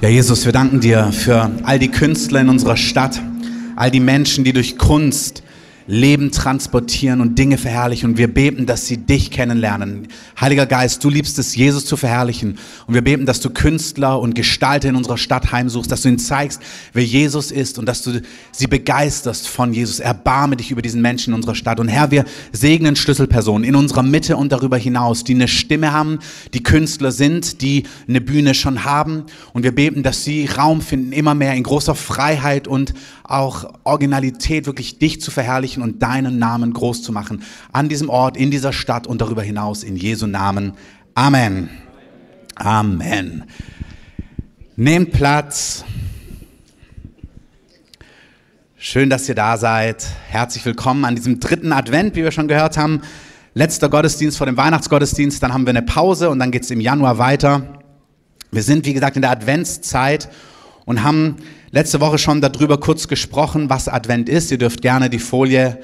Ja, Jesus, wir danken dir für all die Künstler in unserer Stadt, all die Menschen, die durch Kunst Leben transportieren und Dinge verherrlichen. Und wir beten, dass sie dich kennenlernen. Heiliger Geist, du liebst es, Jesus zu verherrlichen. Und wir beten, dass du Künstler und Gestalter in unserer Stadt heimsuchst, dass du ihnen zeigst, wer Jesus ist und dass du sie begeisterst von Jesus. Erbarme dich über diesen Menschen in unserer Stadt. Und Herr, wir segnen Schlüsselpersonen in unserer Mitte und darüber hinaus, die eine Stimme haben, die Künstler sind, die eine Bühne schon haben. Und wir beten, dass sie Raum finden, immer mehr in großer Freiheit und auch Originalität, wirklich dich zu verherrlichen und deinen Namen groß zu machen. An diesem Ort, in dieser Stadt und darüber hinaus. In Jesu Namen. Amen. Amen. Nehmt Platz. Schön, dass ihr da seid. Herzlich willkommen an diesem dritten Advent, wie wir schon gehört haben. Letzter Gottesdienst vor dem Weihnachtsgottesdienst, dann haben wir eine Pause und dann geht es im Januar weiter. Wir sind, wie gesagt, in der Adventszeit und haben letzte Woche schon darüber kurz gesprochen, was Advent ist. Ihr dürft gerne die Folie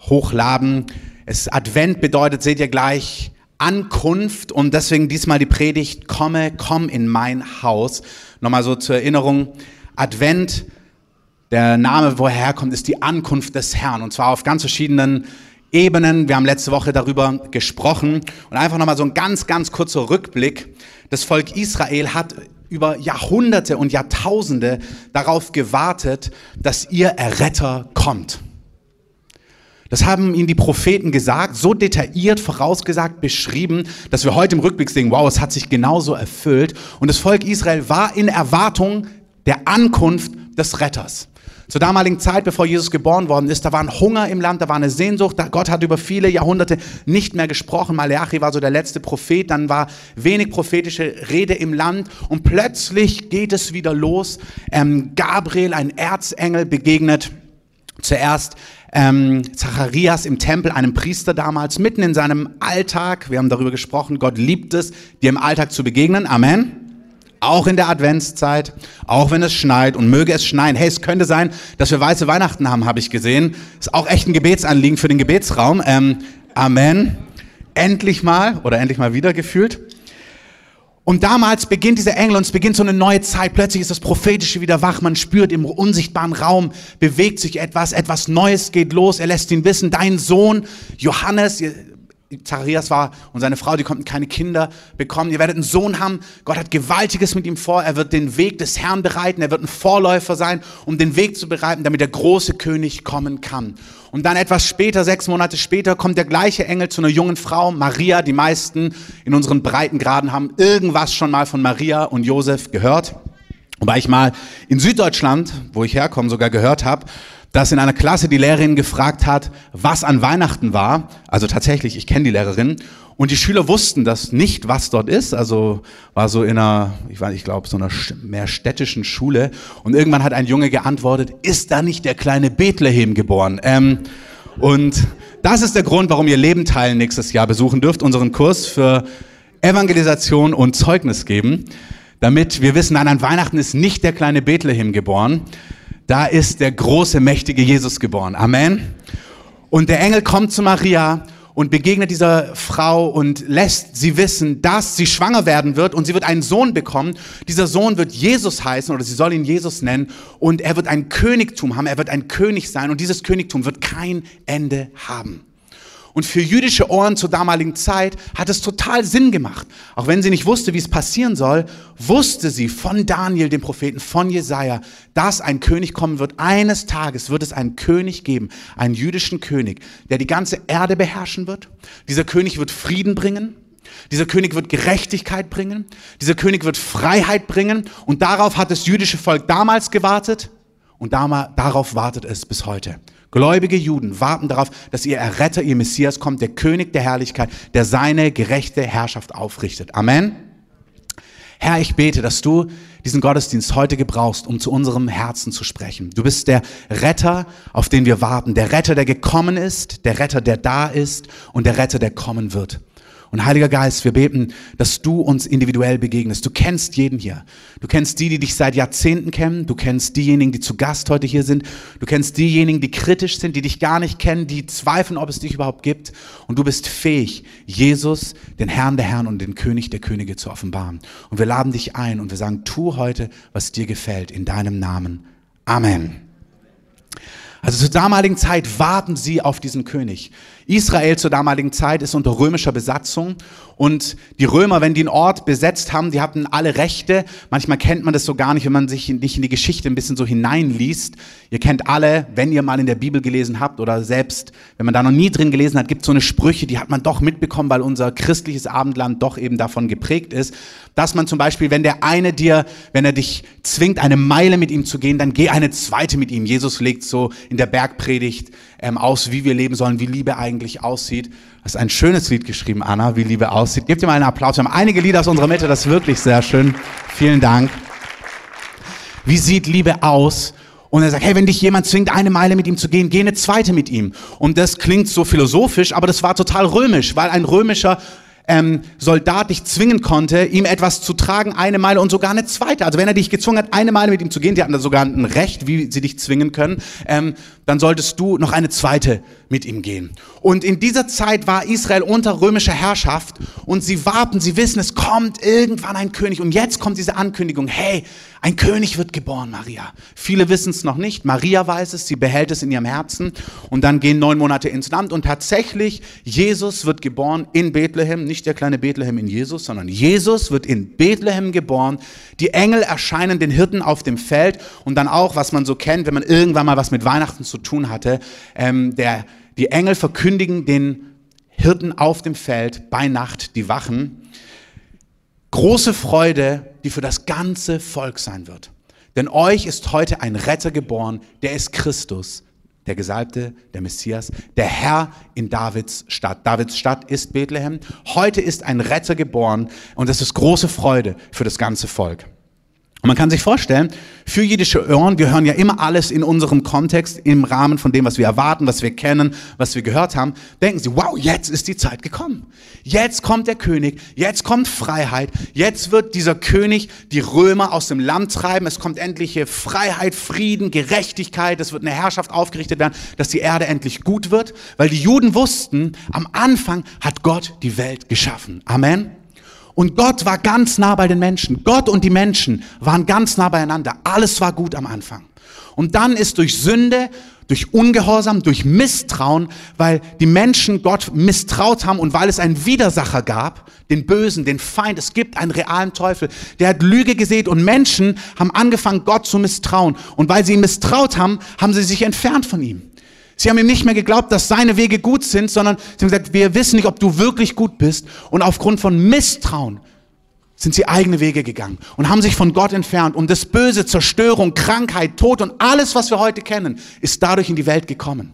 hochladen. Es Advent bedeutet, seht ihr gleich, Ankunft und deswegen diesmal die Predigt, komme, komm in mein Haus. Nochmal so zur Erinnerung, Advent, der Name, woher er kommt, ist die Ankunft des Herrn und zwar auf ganz verschiedenen Ebenen. Wir haben letzte Woche darüber gesprochen und einfach nochmal so ein ganz, ganz kurzer Rückblick. Das Volk Israel hat über Jahrhunderte und Jahrtausende darauf gewartet, dass ihr Erretter kommt. Das haben ihnen die Propheten gesagt, so detailliert vorausgesagt, beschrieben, dass wir heute im Rückblick sehen, wow, es hat sich genauso erfüllt. Und das Volk Israel war in Erwartung der Ankunft des Retters. Zur damaligen Zeit, bevor Jesus geboren worden ist, da war ein Hunger im Land, da war eine Sehnsucht. Gott hat über viele Jahrhunderte nicht mehr gesprochen. Malachi war so der letzte Prophet, dann war wenig prophetische Rede im Land und plötzlich geht es wieder los. Ähm, Gabriel, ein Erzengel, begegnet zuerst ähm, Zacharias im Tempel, einem Priester damals, mitten in seinem Alltag. Wir haben darüber gesprochen, Gott liebt es, dir im Alltag zu begegnen. Amen auch in der Adventszeit, auch wenn es schneit und möge es schneien. Hey, es könnte sein, dass wir weiße Weihnachten haben, habe ich gesehen. Ist auch echt ein Gebetsanliegen für den Gebetsraum. Ähm, Amen. Endlich mal oder endlich mal wieder gefühlt. Und damals beginnt dieser Engel und es beginnt so eine neue Zeit. Plötzlich ist das Prophetische wieder wach. Man spürt im unsichtbaren Raum bewegt sich etwas. Etwas Neues geht los. Er lässt ihn wissen, dein Sohn Johannes, Zacharias war und seine Frau, die konnten keine Kinder bekommen. Ihr werdet einen Sohn haben. Gott hat Gewaltiges mit ihm vor. Er wird den Weg des Herrn bereiten. Er wird ein Vorläufer sein, um den Weg zu bereiten, damit der große König kommen kann. Und dann etwas später, sechs Monate später, kommt der gleiche Engel zu einer jungen Frau, Maria. Die meisten in unseren Breitengraden haben irgendwas schon mal von Maria und Josef gehört. Wobei ich mal in Süddeutschland, wo ich herkomme, sogar gehört habe, dass in einer Klasse die Lehrerin gefragt hat, was an Weihnachten war. Also tatsächlich, ich kenne die Lehrerin. Und die Schüler wussten das nicht, was dort ist. Also war so in einer, ich weiß, ich glaube, so einer mehr städtischen Schule. Und irgendwann hat ein Junge geantwortet, ist da nicht der kleine Bethlehem geboren? Ähm, und das ist der Grund, warum ihr Leben teilen nächstes Jahr besuchen dürft, unseren Kurs für Evangelisation und Zeugnis geben, damit wir wissen, nein, an Weihnachten ist nicht der kleine Bethlehem geboren, da ist der große, mächtige Jesus geboren. Amen. Und der Engel kommt zu Maria und begegnet dieser Frau und lässt sie wissen, dass sie schwanger werden wird und sie wird einen Sohn bekommen. Dieser Sohn wird Jesus heißen oder sie soll ihn Jesus nennen und er wird ein Königtum haben, er wird ein König sein und dieses Königtum wird kein Ende haben. Und für jüdische Ohren zur damaligen Zeit hat es total Sinn gemacht. Auch wenn sie nicht wusste, wie es passieren soll, wusste sie von Daniel, dem Propheten, von Jesaja, dass ein König kommen wird. Eines Tages wird es einen König geben, einen jüdischen König, der die ganze Erde beherrschen wird. Dieser König wird Frieden bringen. Dieser König wird Gerechtigkeit bringen. Dieser König wird Freiheit bringen. Und darauf hat das jüdische Volk damals gewartet. Und darauf wartet es bis heute. Gläubige Juden warten darauf, dass ihr Erretter, ihr Messias kommt, der König der Herrlichkeit, der seine gerechte Herrschaft aufrichtet. Amen. Herr, ich bete, dass du diesen Gottesdienst heute gebrauchst, um zu unserem Herzen zu sprechen. Du bist der Retter, auf den wir warten. Der Retter, der gekommen ist, der Retter, der da ist und der Retter, der kommen wird. Und Heiliger Geist, wir beten, dass du uns individuell begegnest. Du kennst jeden hier. Du kennst die, die dich seit Jahrzehnten kennen. Du kennst diejenigen, die zu Gast heute hier sind. Du kennst diejenigen, die kritisch sind, die dich gar nicht kennen, die zweifeln, ob es dich überhaupt gibt. Und du bist fähig, Jesus, den Herrn der Herren und den König der Könige zu offenbaren. Und wir laden dich ein und wir sagen, tu heute, was dir gefällt, in deinem Namen. Amen. Also zur damaligen Zeit warten sie auf diesen König. Israel zur damaligen Zeit ist unter römischer Besatzung und die Römer, wenn die einen Ort besetzt haben, die hatten alle Rechte. Manchmal kennt man das so gar nicht, wenn man sich nicht in die Geschichte ein bisschen so hineinliest. Ihr kennt alle, wenn ihr mal in der Bibel gelesen habt oder selbst, wenn man da noch nie drin gelesen hat, gibt es so eine Sprüche, die hat man doch mitbekommen, weil unser christliches Abendland doch eben davon geprägt ist, dass man zum Beispiel, wenn der eine dir, wenn er dich zwingt, eine Meile mit ihm zu gehen, dann geh eine zweite mit ihm. Jesus legt so in der Bergpredigt ähm, aus, wie wir leben sollen, wie Liebe eigentlich aussieht. Das ist ein schönes Lied geschrieben, Anna, wie Liebe aussieht. Gebt ihr mal einen Applaus. Wir haben einige Lieder aus unserer Mitte, das ist wirklich sehr schön. Vielen Dank. Wie sieht Liebe aus? Und er sagt, hey, wenn dich jemand zwingt, eine Meile mit ihm zu gehen, geh eine zweite mit ihm. Und das klingt so philosophisch, aber das war total römisch, weil ein römischer ähm, Soldat dich zwingen konnte, ihm etwas zu tragen, eine Meile und sogar eine zweite. Also wenn er dich gezwungen hat, eine Meile mit ihm zu gehen, die hatten da sogar ein Recht, wie sie dich zwingen können, ähm, dann solltest du noch eine zweite mit ihm gehen. Und in dieser Zeit war Israel unter römischer Herrschaft und sie warten, sie wissen, es kommt irgendwann ein König. Und jetzt kommt diese Ankündigung, hey, ein König wird geboren, Maria. Viele wissen es noch nicht. Maria weiß es, sie behält es in ihrem Herzen. Und dann gehen neun Monate ins Land und tatsächlich, Jesus wird geboren in Bethlehem. Nicht der kleine Bethlehem in Jesus, sondern Jesus wird in Bethlehem geboren. Die Engel erscheinen den Hirten auf dem Feld und dann auch, was man so kennt, wenn man irgendwann mal was mit Weihnachten zu tun hatte, ähm, der, die Engel verkündigen den Hirten auf dem Feld bei Nacht die Wachen große Freude, die für das ganze Volk sein wird. Denn euch ist heute ein Retter geboren, der ist Christus, der Gesalbte, der Messias, der Herr in Davids Stadt. Davids Stadt ist Bethlehem. Heute ist ein Retter geboren und das ist große Freude für das ganze Volk. Und man kann sich vorstellen, für jüdische Ohren, wir hören ja immer alles in unserem Kontext, im Rahmen von dem, was wir erwarten, was wir kennen, was wir gehört haben, denken sie, wow, jetzt ist die Zeit gekommen. Jetzt kommt der König, jetzt kommt Freiheit, jetzt wird dieser König die Römer aus dem Land treiben, es kommt endliche Freiheit, Frieden, Gerechtigkeit, es wird eine Herrschaft aufgerichtet werden, dass die Erde endlich gut wird, weil die Juden wussten, am Anfang hat Gott die Welt geschaffen. Amen. Und Gott war ganz nah bei den Menschen. Gott und die Menschen waren ganz nah beieinander. Alles war gut am Anfang. Und dann ist durch Sünde, durch Ungehorsam, durch Misstrauen, weil die Menschen Gott misstraut haben und weil es einen Widersacher gab, den Bösen, den Feind, es gibt einen realen Teufel, der hat Lüge gesät und Menschen haben angefangen, Gott zu misstrauen. Und weil sie ihn misstraut haben, haben sie sich entfernt von ihm. Sie haben ihm nicht mehr geglaubt, dass seine Wege gut sind, sondern sie haben gesagt, wir wissen nicht, ob du wirklich gut bist. Und aufgrund von Misstrauen sind sie eigene Wege gegangen und haben sich von Gott entfernt. Und das Böse, Zerstörung, Krankheit, Tod und alles, was wir heute kennen, ist dadurch in die Welt gekommen.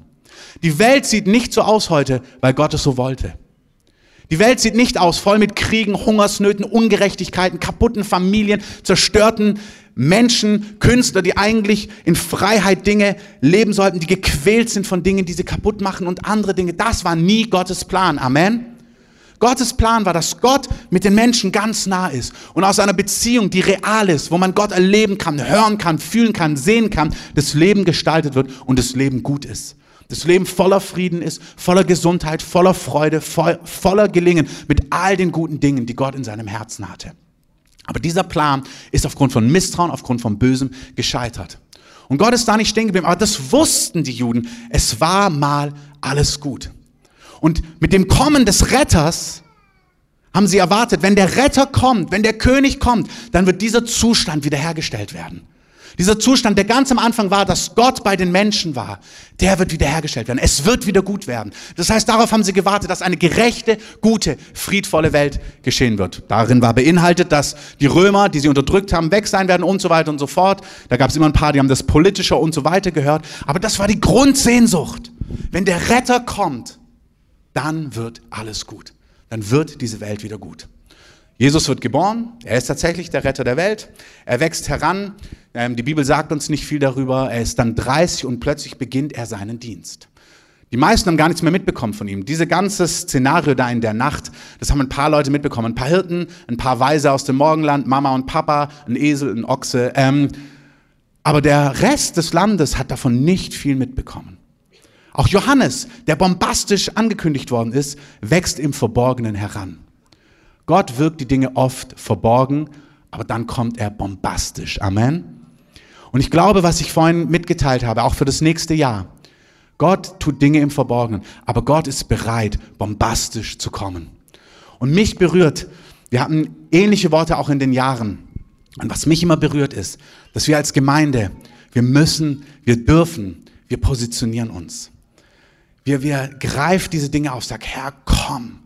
Die Welt sieht nicht so aus heute, weil Gott es so wollte. Die Welt sieht nicht aus, voll mit Kriegen, Hungersnöten, Ungerechtigkeiten, kaputten Familien, zerstörten Menschen, Künstler, die eigentlich in Freiheit Dinge leben sollten, die gequält sind von Dingen, die sie kaputt machen und andere Dinge. Das war nie Gottes Plan. Amen. Gottes Plan war, dass Gott mit den Menschen ganz nah ist und aus einer Beziehung, die real ist, wo man Gott erleben kann, hören kann, fühlen kann, sehen kann, das Leben gestaltet wird und das Leben gut ist. Das Leben voller Frieden ist, voller Gesundheit, voller Freude, voller Gelingen mit all den guten Dingen, die Gott in seinem Herzen hatte. Aber dieser Plan ist aufgrund von Misstrauen, aufgrund von Bösem gescheitert. Und Gott ist da nicht stehen geblieben, aber das wussten die Juden. Es war mal alles gut. Und mit dem Kommen des Retters haben sie erwartet, wenn der Retter kommt, wenn der König kommt, dann wird dieser Zustand wiederhergestellt werden. Dieser Zustand, der ganz am Anfang war, dass Gott bei den Menschen war, der wird wiederhergestellt werden. Es wird wieder gut werden. Das heißt, darauf haben sie gewartet, dass eine gerechte, gute, friedvolle Welt geschehen wird. Darin war beinhaltet, dass die Römer, die sie unterdrückt haben, weg sein werden und so weiter und so fort. Da gab es immer ein paar, die haben das Politische und so weiter gehört. Aber das war die Grundsehnsucht. Wenn der Retter kommt, dann wird alles gut. Dann wird diese Welt wieder gut. Jesus wird geboren, er ist tatsächlich der Retter der Welt, er wächst heran, ähm, die Bibel sagt uns nicht viel darüber, er ist dann 30 und plötzlich beginnt er seinen Dienst. Die meisten haben gar nichts mehr mitbekommen von ihm. Diese ganze Szenario da in der Nacht, das haben ein paar Leute mitbekommen. Ein paar Hirten, ein paar Weise aus dem Morgenland, Mama und Papa, ein Esel, ein Ochse. Ähm, aber der Rest des Landes hat davon nicht viel mitbekommen. Auch Johannes, der bombastisch angekündigt worden ist, wächst im Verborgenen heran. Gott wirkt die Dinge oft verborgen, aber dann kommt er bombastisch. Amen. Und ich glaube, was ich vorhin mitgeteilt habe, auch für das nächste Jahr, Gott tut Dinge im Verborgenen, aber Gott ist bereit, bombastisch zu kommen. Und mich berührt, wir hatten ähnliche Worte auch in den Jahren. Und was mich immer berührt ist, dass wir als Gemeinde, wir müssen, wir dürfen, wir positionieren uns. Wir, wir greifen diese Dinge auf, sag, Herr, komm,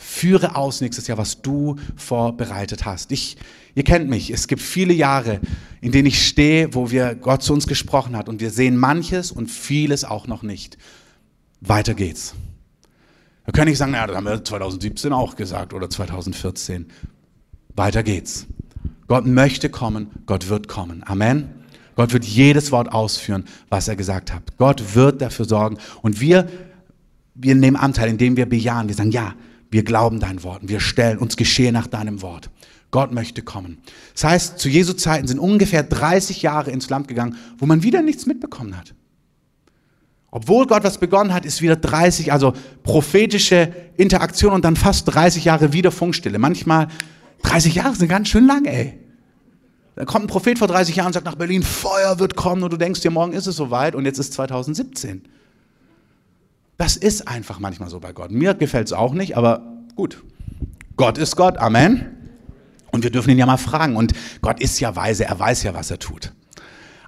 führe aus nächstes Jahr, was du vorbereitet hast. Ich, ihr kennt mich, es gibt viele Jahre, in denen ich stehe, wo wir Gott zu uns gesprochen hat und wir sehen manches und vieles auch noch nicht. Weiter geht's. Wir können nicht sagen, ja, das haben wir 2017 auch gesagt oder 2014. Weiter geht's. Gott möchte kommen, Gott wird kommen. Amen. Gott wird jedes Wort ausführen, was er gesagt hat. Gott wird dafür sorgen. Und wir, wir nehmen Anteil, indem wir bejahen. Wir sagen, ja, wir glauben deinen Worten, wir stellen uns geschehe nach deinem Wort. Gott möchte kommen. Das heißt, zu Jesu Zeiten sind ungefähr 30 Jahre ins Land gegangen, wo man wieder nichts mitbekommen hat. Obwohl Gott was begonnen hat, ist wieder 30, also prophetische Interaktion und dann fast 30 Jahre wieder Funkstille. Manchmal 30 Jahre sind ganz schön lang, ey. Da kommt ein Prophet vor 30 Jahren und sagt nach Berlin, Feuer wird kommen und du denkst dir, morgen ist es soweit und jetzt ist 2017. Das ist einfach manchmal so bei Gott. Mir gefällt es auch nicht, aber gut. Gott ist Gott, Amen. Und wir dürfen ihn ja mal fragen. Und Gott ist ja weise, er weiß ja, was er tut.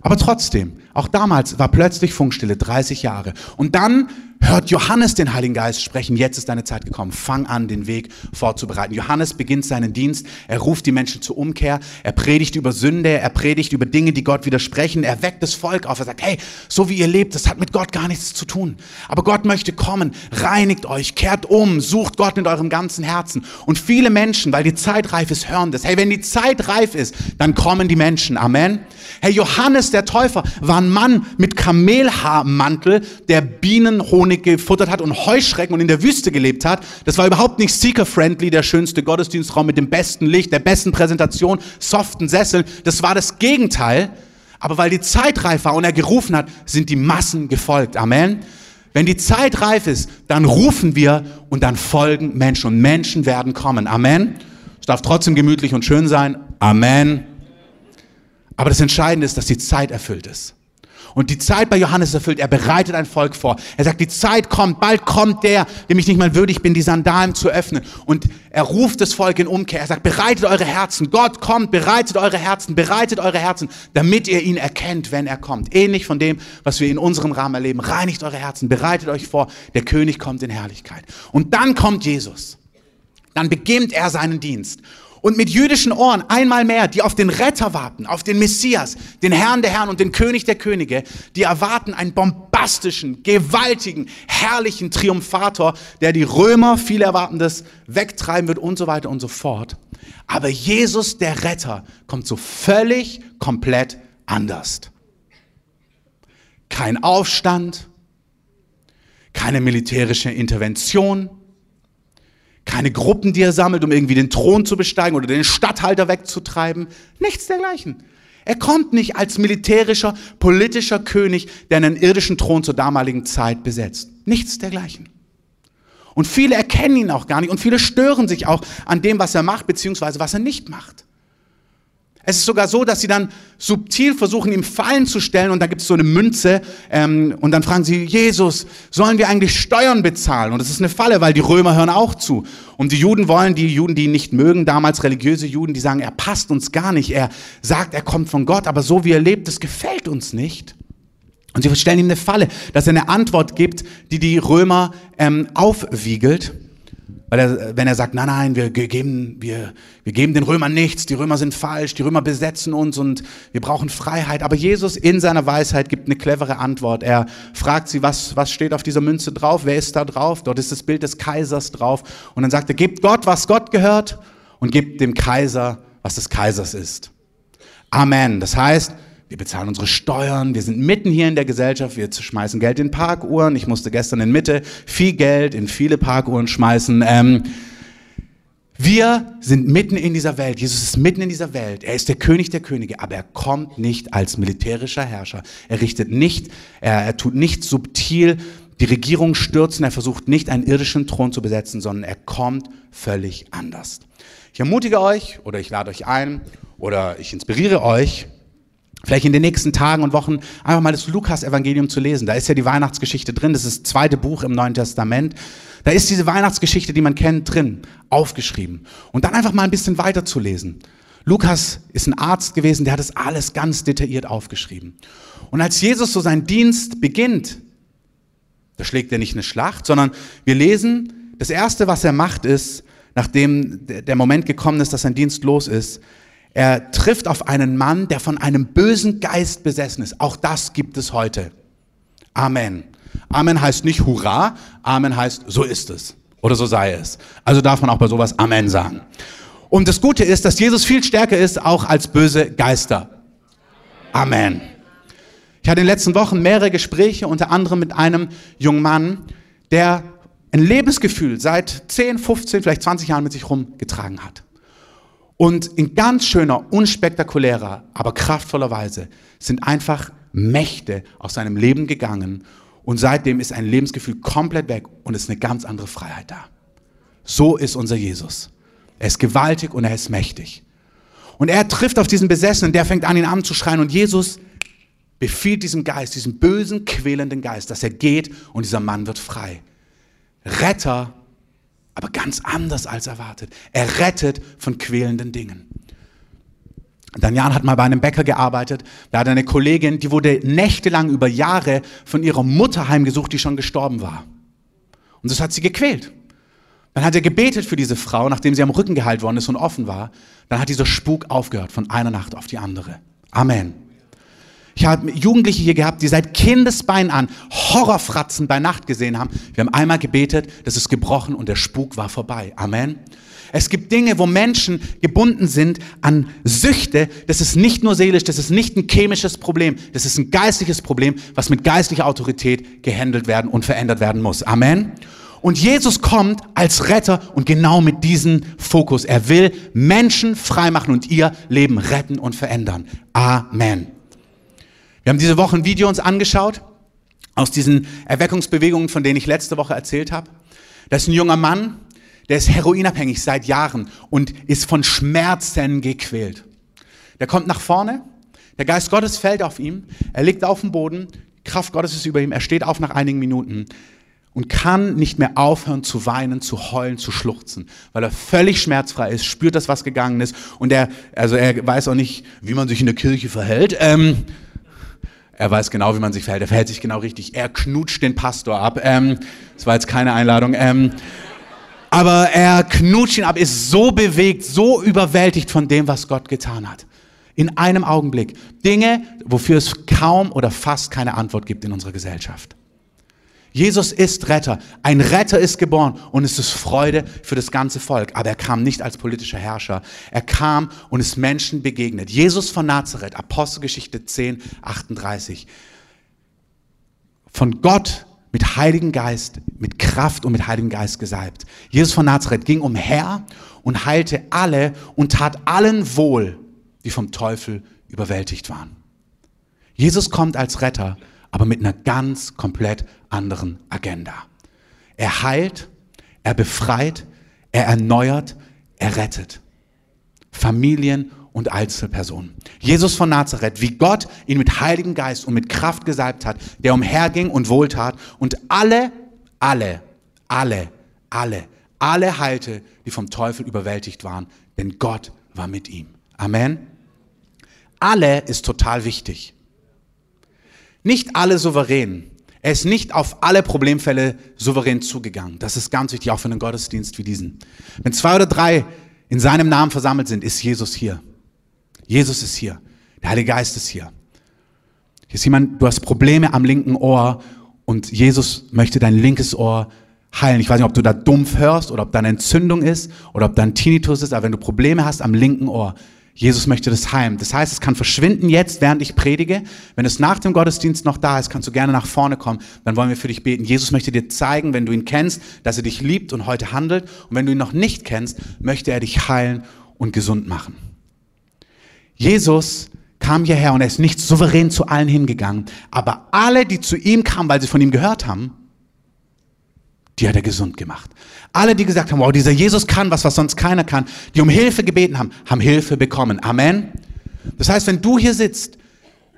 Aber trotzdem, auch damals war plötzlich Funkstille, 30 Jahre. Und dann hört Johannes den Heiligen Geist sprechen, jetzt ist deine Zeit gekommen, fang an, den Weg vorzubereiten. Johannes beginnt seinen Dienst, er ruft die Menschen zur Umkehr, er predigt über Sünde, er predigt über Dinge, die Gott widersprechen, er weckt das Volk auf, er sagt, hey, so wie ihr lebt, das hat mit Gott gar nichts zu tun. Aber Gott möchte kommen, reinigt euch, kehrt um, sucht Gott mit eurem ganzen Herzen. Und viele Menschen, weil die Zeit reif ist, hören das. Hey, wenn die Zeit reif ist, dann kommen die Menschen. Amen. Hey, Johannes der Täufer war ein Mann mit Kamelhaarmantel, der Bienenhonig gefuttert hat und Heuschrecken und in der Wüste gelebt hat. Das war überhaupt nicht seeker-friendly, der schönste Gottesdienstraum mit dem besten Licht, der besten Präsentation, soften Sesseln. Das war das Gegenteil. Aber weil die Zeit reif war und er gerufen hat, sind die Massen gefolgt. Amen. Wenn die Zeit reif ist, dann rufen wir und dann folgen Menschen und Menschen werden kommen. Amen. Es darf trotzdem gemütlich und schön sein. Amen. Aber das Entscheidende ist, dass die Zeit erfüllt ist. Und die Zeit bei Johannes erfüllt, er bereitet ein Volk vor. Er sagt, die Zeit kommt, bald kommt der, dem ich nicht mal würdig bin, die Sandalen zu öffnen. Und er ruft das Volk in Umkehr. Er sagt, bereitet eure Herzen. Gott kommt, bereitet eure Herzen, bereitet eure Herzen, damit ihr ihn erkennt, wenn er kommt. Ähnlich von dem, was wir in unserem Rahmen erleben. Reinigt eure Herzen, bereitet euch vor, der König kommt in Herrlichkeit. Und dann kommt Jesus. Dann beginnt er seinen Dienst und mit jüdischen Ohren einmal mehr, die auf den Retter warten, auf den Messias, den Herrn der Herren und den König der Könige, die erwarten einen bombastischen, gewaltigen, herrlichen Triumphator, der die Römer, viele erwarten das, wegtreiben wird und so weiter und so fort. Aber Jesus, der Retter, kommt so völlig, komplett anders. Kein Aufstand, keine militärische Intervention, keine Gruppen, die er sammelt, um irgendwie den Thron zu besteigen oder den Statthalter wegzutreiben. Nichts dergleichen. Er kommt nicht als militärischer, politischer König, der einen irdischen Thron zur damaligen Zeit besetzt. Nichts dergleichen. Und viele erkennen ihn auch gar nicht und viele stören sich auch an dem, was er macht, beziehungsweise was er nicht macht. Es ist sogar so, dass sie dann subtil versuchen, ihm Fallen zu stellen und da gibt es so eine Münze ähm, und dann fragen sie, Jesus, sollen wir eigentlich Steuern bezahlen? Und das ist eine Falle, weil die Römer hören auch zu. Und die Juden wollen, die Juden, die ihn nicht mögen, damals religiöse Juden, die sagen, er passt uns gar nicht. Er sagt, er kommt von Gott, aber so wie er lebt, das gefällt uns nicht. Und sie stellen ihm eine Falle, dass er eine Antwort gibt, die die Römer ähm, aufwiegelt. Weil er, wenn er sagt, nein, nein, wir geben, wir, wir geben den Römern nichts, die Römer sind falsch, die Römer besetzen uns und wir brauchen Freiheit. Aber Jesus in seiner Weisheit gibt eine clevere Antwort. Er fragt sie, was, was steht auf dieser Münze drauf? Wer ist da drauf? Dort ist das Bild des Kaisers drauf. Und dann sagt er, gebt Gott, was Gott gehört und gebt dem Kaiser, was des Kaisers ist. Amen. Das heißt, wir bezahlen unsere Steuern, wir sind mitten hier in der Gesellschaft, wir schmeißen Geld in Parkuhren. Ich musste gestern in Mitte viel Geld in viele Parkuhren schmeißen. Ähm, wir sind mitten in dieser Welt. Jesus ist mitten in dieser Welt. Er ist der König der Könige, aber er kommt nicht als militärischer Herrscher. Er richtet nicht, er, er tut nicht subtil die Regierung stürzen. Er versucht nicht einen irdischen Thron zu besetzen, sondern er kommt völlig anders. Ich ermutige euch oder ich lade euch ein oder ich inspiriere euch, vielleicht in den nächsten Tagen und Wochen einfach mal das Lukas-Evangelium zu lesen. Da ist ja die Weihnachtsgeschichte drin. Das ist das zweite Buch im Neuen Testament. Da ist diese Weihnachtsgeschichte, die man kennt, drin, aufgeschrieben. Und dann einfach mal ein bisschen weiter zu lesen. Lukas ist ein Arzt gewesen, der hat das alles ganz detailliert aufgeschrieben. Und als Jesus so seinen Dienst beginnt, da schlägt er nicht eine Schlacht, sondern wir lesen, das Erste, was er macht, ist, nachdem der Moment gekommen ist, dass sein Dienst los ist, er trifft auf einen Mann, der von einem bösen Geist besessen ist. Auch das gibt es heute. Amen. Amen heißt nicht Hurra, Amen heißt so ist es oder so sei es. Also darf man auch bei sowas Amen sagen. Und das Gute ist, dass Jesus viel stärker ist auch als böse Geister. Amen. Ich hatte in den letzten Wochen mehrere Gespräche, unter anderem mit einem jungen Mann, der ein Lebensgefühl seit 10, 15, vielleicht 20 Jahren mit sich rumgetragen hat. Und in ganz schöner, unspektakulärer, aber kraftvoller Weise sind einfach Mächte aus seinem Leben gegangen und seitdem ist ein Lebensgefühl komplett weg und es ist eine ganz andere Freiheit da. So ist unser Jesus. Er ist gewaltig und er ist mächtig. Und er trifft auf diesen Besessenen, der fängt an, ihn anzuschreien und Jesus befiehlt diesem Geist, diesem bösen, quälenden Geist, dass er geht und dieser Mann wird frei. Retter, aber ganz anders als erwartet. Er rettet von quälenden Dingen. Daniel hat mal bei einem Bäcker gearbeitet. Da hat eine Kollegin, die wurde nächtelang über Jahre von ihrer Mutter heimgesucht, die schon gestorben war. Und das hat sie gequält. Dann hat er gebetet für diese Frau, nachdem sie am Rücken geheilt worden ist und offen war. Dann hat dieser Spuk aufgehört von einer Nacht auf die andere. Amen. Ich habe Jugendliche hier gehabt, die seit Kindesbein an Horrorfratzen bei Nacht gesehen haben. Wir haben einmal gebetet, das ist gebrochen und der Spuk war vorbei. Amen. Es gibt Dinge, wo Menschen gebunden sind an Süchte. Das ist nicht nur seelisch, das ist nicht ein chemisches Problem. Das ist ein geistliches Problem, was mit geistlicher Autorität gehandelt werden und verändert werden muss. Amen. Und Jesus kommt als Retter und genau mit diesem Fokus. Er will Menschen freimachen und ihr Leben retten und verändern. Amen. Wir haben diese Woche ein Video uns angeschaut aus diesen Erweckungsbewegungen, von denen ich letzte Woche erzählt habe. Da ist ein junger Mann, der ist heroinabhängig seit Jahren und ist von Schmerzen gequält. Der kommt nach vorne, der Geist Gottes fällt auf ihm, er liegt auf dem Boden, Kraft Gottes ist über ihm, er steht auf nach einigen Minuten und kann nicht mehr aufhören zu weinen, zu heulen, zu schluchzen, weil er völlig schmerzfrei ist, spürt das, was gegangen ist und er, also er weiß auch nicht, wie man sich in der Kirche verhält. Ähm, er weiß genau, wie man sich verhält. Er verhält sich genau richtig. Er knutscht den Pastor ab. Ähm, das war jetzt keine Einladung. Ähm, aber er knutscht ihn ab, ist so bewegt, so überwältigt von dem, was Gott getan hat. In einem Augenblick. Dinge, wofür es kaum oder fast keine Antwort gibt in unserer Gesellschaft. Jesus ist Retter. Ein Retter ist geboren und es ist Freude für das ganze Volk. Aber er kam nicht als politischer Herrscher. Er kam und ist Menschen begegnet. Jesus von Nazareth, Apostelgeschichte 10, 38. Von Gott mit Heiligen Geist, mit Kraft und mit Heiligen Geist gesalbt. Jesus von Nazareth ging umher und heilte alle und tat allen wohl, die vom Teufel überwältigt waren. Jesus kommt als Retter aber mit einer ganz komplett anderen Agenda. Er heilt, er befreit, er erneuert, er rettet. Familien und Einzelpersonen. Jesus von Nazareth, wie Gott ihn mit Heiligen Geist und mit Kraft gesalbt hat, der umherging und wohltat und alle, alle, alle, alle, alle heilte, die vom Teufel überwältigt waren, denn Gott war mit ihm. Amen. Alle ist total wichtig. Nicht alle souverän. Er ist nicht auf alle Problemfälle souverän zugegangen. Das ist ganz wichtig, auch für einen Gottesdienst wie diesen. Wenn zwei oder drei in seinem Namen versammelt sind, ist Jesus hier. Jesus ist hier. Der Heilige Geist ist hier. Hier ist jemand, du hast Probleme am linken Ohr und Jesus möchte dein linkes Ohr heilen. Ich weiß nicht, ob du da dumpf hörst oder ob da eine Entzündung ist oder ob da ein Tinnitus ist, aber wenn du Probleme hast am linken Ohr, Jesus möchte das heilen. Das heißt, es kann verschwinden jetzt, während ich predige. Wenn es nach dem Gottesdienst noch da ist, kannst du gerne nach vorne kommen. Dann wollen wir für dich beten. Jesus möchte dir zeigen, wenn du ihn kennst, dass er dich liebt und heute handelt. Und wenn du ihn noch nicht kennst, möchte er dich heilen und gesund machen. Jesus kam hierher und er ist nicht souverän zu allen hingegangen. Aber alle, die zu ihm kamen, weil sie von ihm gehört haben, die hat er gesund gemacht. Alle, die gesagt haben, wow, dieser Jesus kann was, was sonst keiner kann, die um Hilfe gebeten haben, haben Hilfe bekommen. Amen. Das heißt, wenn du hier sitzt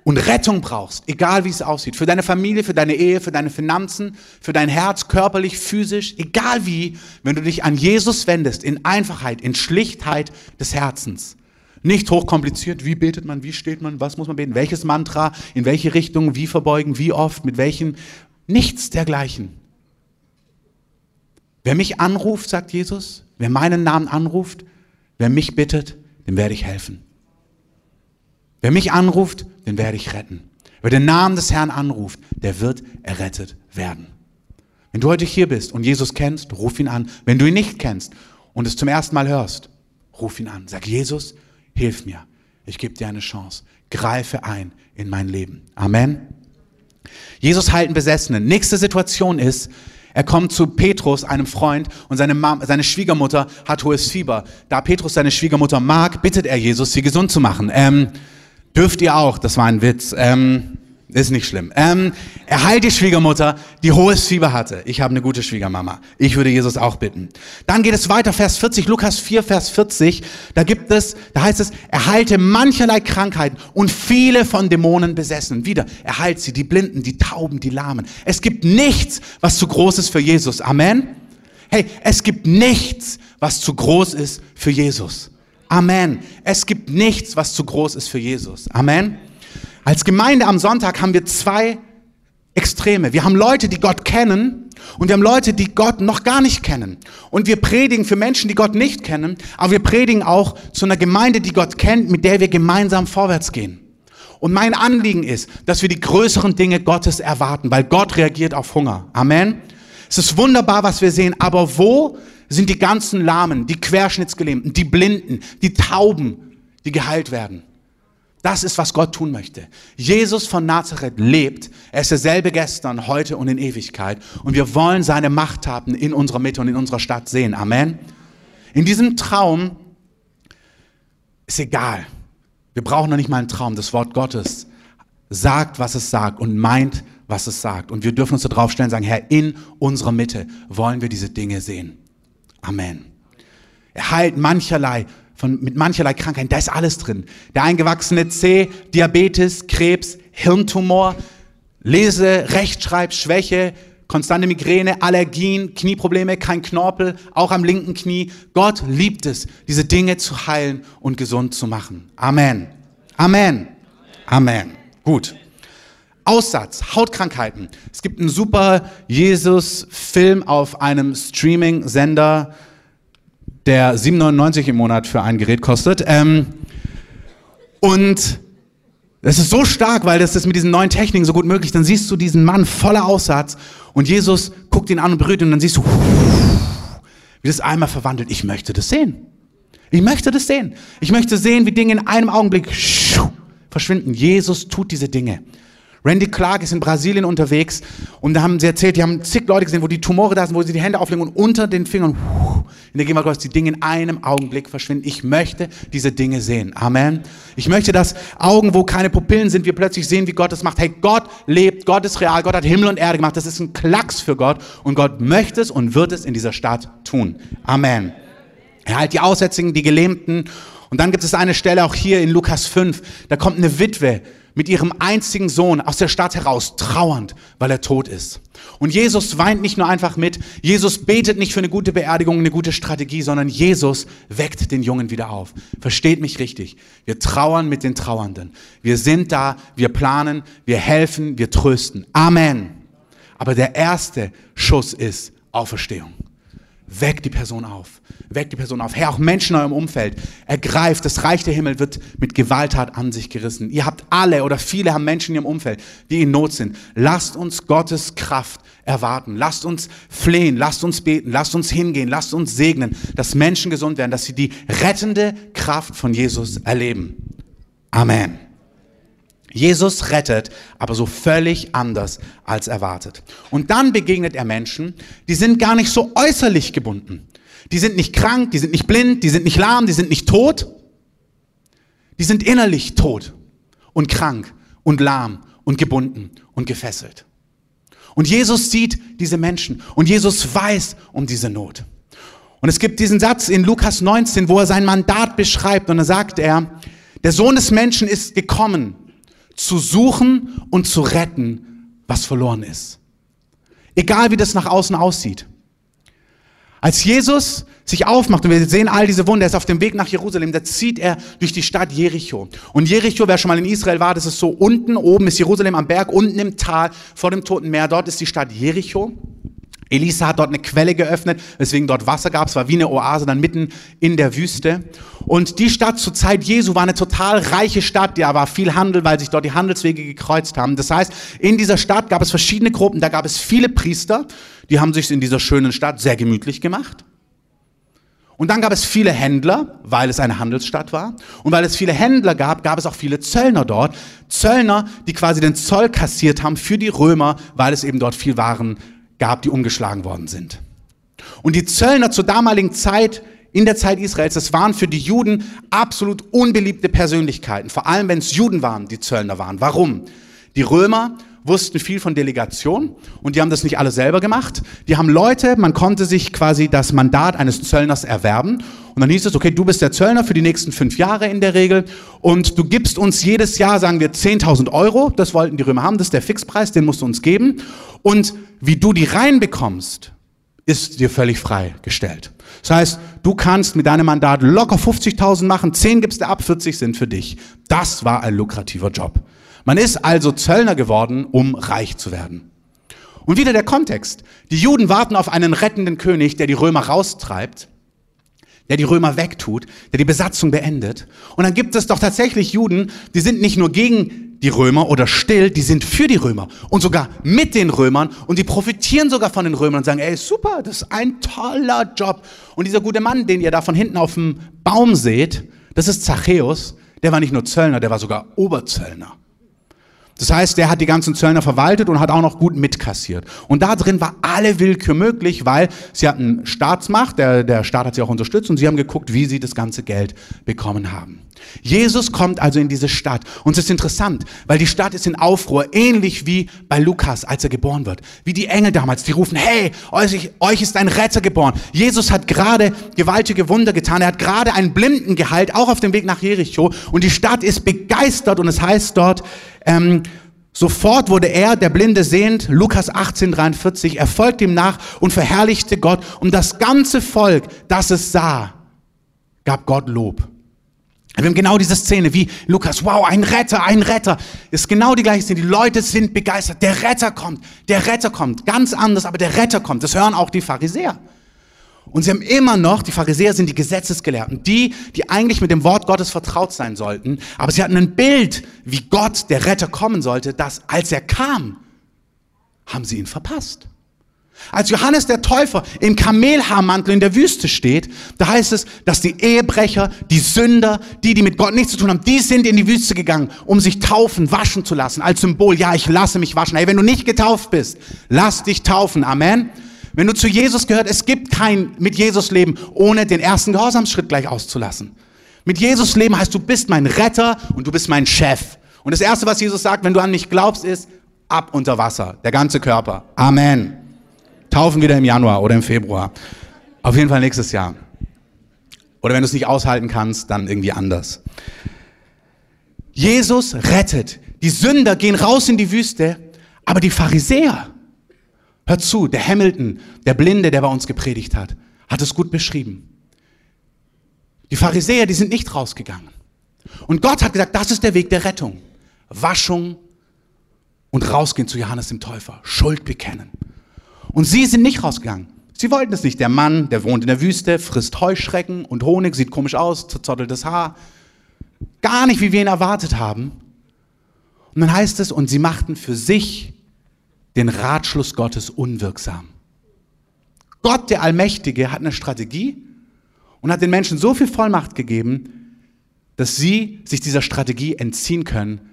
und Rettung brauchst, egal wie es aussieht, für deine Familie, für deine Ehe, für deine Finanzen, für dein Herz, körperlich, physisch, egal wie, wenn du dich an Jesus wendest, in Einfachheit, in Schlichtheit des Herzens, nicht hochkompliziert, wie betet man, wie steht man, was muss man beten, welches Mantra, in welche Richtung, wie verbeugen, wie oft, mit welchen, nichts dergleichen. Wer mich anruft, sagt Jesus, wer meinen Namen anruft, wer mich bittet, dem werde ich helfen. Wer mich anruft, den werde ich retten. Wer den Namen des Herrn anruft, der wird errettet werden. Wenn du heute hier bist und Jesus kennst, ruf ihn an. Wenn du ihn nicht kennst und es zum ersten Mal hörst, ruf ihn an. Sag, Jesus, hilf mir. Ich gebe dir eine Chance. Greife ein in mein Leben. Amen. Jesus halten Besessenen. Nächste Situation ist, er kommt zu Petrus, einem Freund, und seine, Mom, seine Schwiegermutter hat hohes Fieber. Da Petrus seine Schwiegermutter mag, bittet er Jesus, sie gesund zu machen. Ähm, dürft ihr auch, das war ein Witz. Ähm, ist nicht schlimm. Ähm, er heilt die Schwiegermutter, die hohes Fieber hatte. Ich habe eine gute Schwiegermama. Ich würde Jesus auch bitten. Dann geht es weiter, Vers 40, Lukas 4, Vers 40. Da gibt es, da heißt es, er heilte mancherlei Krankheiten und viele von Dämonen besessen. Wieder, er heilt sie, die Blinden, die Tauben, die Lahmen. Es gibt nichts, was zu groß ist für Jesus. Amen. Hey, es gibt nichts, was zu groß ist für Jesus. Amen. Es gibt nichts, was zu groß ist für Jesus. Amen. Als Gemeinde am Sonntag haben wir zwei Extreme. Wir haben Leute, die Gott kennen und wir haben Leute, die Gott noch gar nicht kennen. Und wir predigen für Menschen, die Gott nicht kennen, aber wir predigen auch zu einer Gemeinde, die Gott kennt, mit der wir gemeinsam vorwärts gehen. Und mein Anliegen ist, dass wir die größeren Dinge Gottes erwarten, weil Gott reagiert auf Hunger. Amen. Es ist wunderbar, was wir sehen, aber wo sind die ganzen Lahmen, die Querschnittsgelähmten, die Blinden, die Tauben, die geheilt werden? Das ist, was Gott tun möchte. Jesus von Nazareth lebt. Er ist derselbe gestern, heute und in Ewigkeit. Und wir wollen seine Machttaten in unserer Mitte und in unserer Stadt sehen. Amen. In diesem Traum ist egal. Wir brauchen noch nicht mal einen Traum. Das Wort Gottes sagt, was es sagt und meint, was es sagt. Und wir dürfen uns darauf stellen und sagen, Herr, in unserer Mitte wollen wir diese Dinge sehen. Amen. Er heilt mancherlei von, mit mancherlei Krankheiten, da ist alles drin. Der eingewachsene C, Diabetes, Krebs, Hirntumor, Lese-, Rechtschreibschwäche, konstante Migräne, Allergien, Knieprobleme, kein Knorpel, auch am linken Knie. Gott liebt es, diese Dinge zu heilen und gesund zu machen. Amen. Amen. Amen. Gut. Aussatz, Hautkrankheiten. Es gibt einen super Jesus-Film auf einem Streaming-Sender der 7,99 im Monat für ein Gerät kostet. Ähm, und es ist so stark, weil das ist mit diesen neuen Techniken so gut möglich. Dann siehst du diesen Mann voller Aussatz und Jesus guckt ihn an und berührt ihn und dann siehst du, wie das einmal verwandelt. Ich möchte das sehen. Ich möchte das sehen. Ich möchte sehen, wie Dinge in einem Augenblick verschwinden. Jesus tut diese Dinge. Randy Clark ist in Brasilien unterwegs und da haben sie erzählt, die haben zig Leute gesehen, wo die Tumore da sind, wo sie die Hände auflegen und unter den Fingern in der Gegenwart Gottes die Dinge in einem Augenblick verschwinden. Ich möchte diese Dinge sehen. Amen. Ich möchte, dass Augen, wo keine Pupillen sind, wir plötzlich sehen, wie Gott es macht. Hey, Gott lebt, Gott ist real, Gott hat Himmel und Erde gemacht. Das ist ein Klacks für Gott und Gott möchte es und wird es in dieser Stadt tun. Amen. Er heilt die Aussätzigen, die Gelähmten. Und dann gibt es eine Stelle auch hier in Lukas 5, da kommt eine Witwe mit ihrem einzigen Sohn aus der Stadt heraus, trauernd, weil er tot ist. Und Jesus weint nicht nur einfach mit, Jesus betet nicht für eine gute Beerdigung, eine gute Strategie, sondern Jesus weckt den Jungen wieder auf. Versteht mich richtig. Wir trauern mit den Trauernden. Wir sind da, wir planen, wir helfen, wir trösten. Amen. Aber der erste Schuss ist Auferstehung. Weck die Person auf. Weck die Person auf. Herr, auch Menschen in eurem Umfeld. Ergreift, das Reich der Himmel wird mit Gewalttat an sich gerissen. Ihr habt alle oder viele haben Menschen in ihrem Umfeld, die in Not sind. Lasst uns Gottes Kraft erwarten. Lasst uns flehen, lasst uns beten, lasst uns hingehen, lasst uns segnen, dass Menschen gesund werden, dass sie die rettende Kraft von Jesus erleben. Amen. Jesus rettet, aber so völlig anders als erwartet. Und dann begegnet er Menschen, die sind gar nicht so äußerlich gebunden. Die sind nicht krank, die sind nicht blind, die sind nicht lahm, die sind nicht tot. Die sind innerlich tot und krank und lahm und gebunden und gefesselt. Und Jesus sieht diese Menschen und Jesus weiß um diese Not. Und es gibt diesen Satz in Lukas 19, wo er sein Mandat beschreibt und da sagt er, der Sohn des Menschen ist gekommen, zu suchen und zu retten, was verloren ist. Egal wie das nach außen aussieht. Als Jesus sich aufmacht, und wir sehen all diese Wunder, er ist auf dem Weg nach Jerusalem, da zieht er durch die Stadt Jericho. Und Jericho, wer schon mal in Israel war, das ist so unten, oben ist Jerusalem am Berg, unten im Tal, vor dem Toten Meer, dort ist die Stadt Jericho. Elisa hat dort eine Quelle geöffnet, weswegen dort Wasser gab. Es war wie eine Oase dann mitten in der Wüste. Und die Stadt zur Zeit Jesu war eine total reiche Stadt. Da war viel Handel, weil sich dort die Handelswege gekreuzt haben. Das heißt, in dieser Stadt gab es verschiedene Gruppen. Da gab es viele Priester. Die haben sich in dieser schönen Stadt sehr gemütlich gemacht. Und dann gab es viele Händler, weil es eine Handelsstadt war. Und weil es viele Händler gab, gab es auch viele Zöllner dort. Zöllner, die quasi den Zoll kassiert haben für die Römer, weil es eben dort viel Waren gab, die umgeschlagen worden sind. Und die Zöllner zur damaligen Zeit, in der Zeit Israels, das waren für die Juden absolut unbeliebte Persönlichkeiten. Vor allem, wenn es Juden waren, die Zöllner waren. Warum? Die Römer wussten viel von Delegation und die haben das nicht alle selber gemacht. Die haben Leute, man konnte sich quasi das Mandat eines Zöllners erwerben und dann hieß es, okay, du bist der Zöllner für die nächsten fünf Jahre in der Regel und du gibst uns jedes Jahr, sagen wir, 10.000 Euro, das wollten die Römer haben, das ist der Fixpreis, den musst du uns geben und wie du die reinbekommst, ist dir völlig freigestellt. Das heißt, du kannst mit deinem Mandat locker 50.000 machen, 10 gibst du ab, 40 sind für dich. Das war ein lukrativer Job. Man ist also Zöllner geworden, um reich zu werden. Und wieder der Kontext. Die Juden warten auf einen rettenden König, der die Römer raustreibt, der die Römer wegtut, der die Besatzung beendet. Und dann gibt es doch tatsächlich Juden, die sind nicht nur gegen die Römer oder still, die sind für die Römer und sogar mit den Römern und die profitieren sogar von den Römern und sagen, ey, super, das ist ein toller Job. Und dieser gute Mann, den ihr da von hinten auf dem Baum seht, das ist Zachäus, der war nicht nur Zöllner, der war sogar Oberzöllner. Das heißt, der hat die ganzen Zöllner verwaltet und hat auch noch gut mitkassiert. Und da drin war alle Willkür möglich, weil sie hatten Staatsmacht, der, der Staat hat sie auch unterstützt und sie haben geguckt, wie sie das ganze Geld bekommen haben. Jesus kommt also in diese Stadt. Und es ist interessant, weil die Stadt ist in Aufruhr, ähnlich wie bei Lukas, als er geboren wird. Wie die Engel damals, die rufen, hey, euch, ist ein Retter geboren. Jesus hat gerade gewaltige Wunder getan. Er hat gerade einen Blinden geheilt, auch auf dem Weg nach Jericho. Und die Stadt ist begeistert und es heißt dort, ähm, Sofort wurde er, der Blinde sehend, Lukas 18, 43, er folgte ihm nach und verherrlichte Gott. Und das ganze Volk, das es sah, gab Gott Lob. Wir haben genau diese Szene wie Lukas, wow, ein Retter, ein Retter. Ist genau die gleiche Szene. Die Leute sind begeistert. Der Retter kommt, der Retter kommt. Ganz anders, aber der Retter kommt. Das hören auch die Pharisäer. Und sie haben immer noch, die Pharisäer sind die Gesetzesgelehrten, die, die eigentlich mit dem Wort Gottes vertraut sein sollten, aber sie hatten ein Bild, wie Gott, der Retter, kommen sollte, dass als er kam, haben sie ihn verpasst. Als Johannes der Täufer im Kamelhaarmantel in der Wüste steht, da heißt es, dass die Ehebrecher, die Sünder, die, die mit Gott nichts zu tun haben, die sind in die Wüste gegangen, um sich taufen, waschen zu lassen, als Symbol. Ja, ich lasse mich waschen. Hey, wenn du nicht getauft bist, lass dich taufen. Amen. Wenn du zu Jesus gehört, es gibt kein mit Jesus Leben, ohne den ersten Gehorsamsschritt gleich auszulassen. Mit Jesus Leben heißt, du bist mein Retter und du bist mein Chef. Und das erste, was Jesus sagt, wenn du an mich glaubst, ist, ab unter Wasser, der ganze Körper. Amen. Taufen wieder im Januar oder im Februar. Auf jeden Fall nächstes Jahr. Oder wenn du es nicht aushalten kannst, dann irgendwie anders. Jesus rettet. Die Sünder gehen raus in die Wüste, aber die Pharisäer, Hört zu, der Hamilton, der Blinde, der bei uns gepredigt hat, hat es gut beschrieben. Die Pharisäer, die sind nicht rausgegangen. Und Gott hat gesagt, das ist der Weg der Rettung. Waschung und rausgehen zu Johannes dem Täufer. Schuld bekennen. Und sie sind nicht rausgegangen. Sie wollten es nicht. Der Mann, der wohnt in der Wüste, frisst Heuschrecken und Honig, sieht komisch aus, zerzotteltes Haar. Gar nicht, wie wir ihn erwartet haben. Und dann heißt es, und sie machten für sich den Ratschluss Gottes unwirksam. Gott, der Allmächtige, hat eine Strategie und hat den Menschen so viel Vollmacht gegeben, dass sie sich dieser Strategie entziehen können,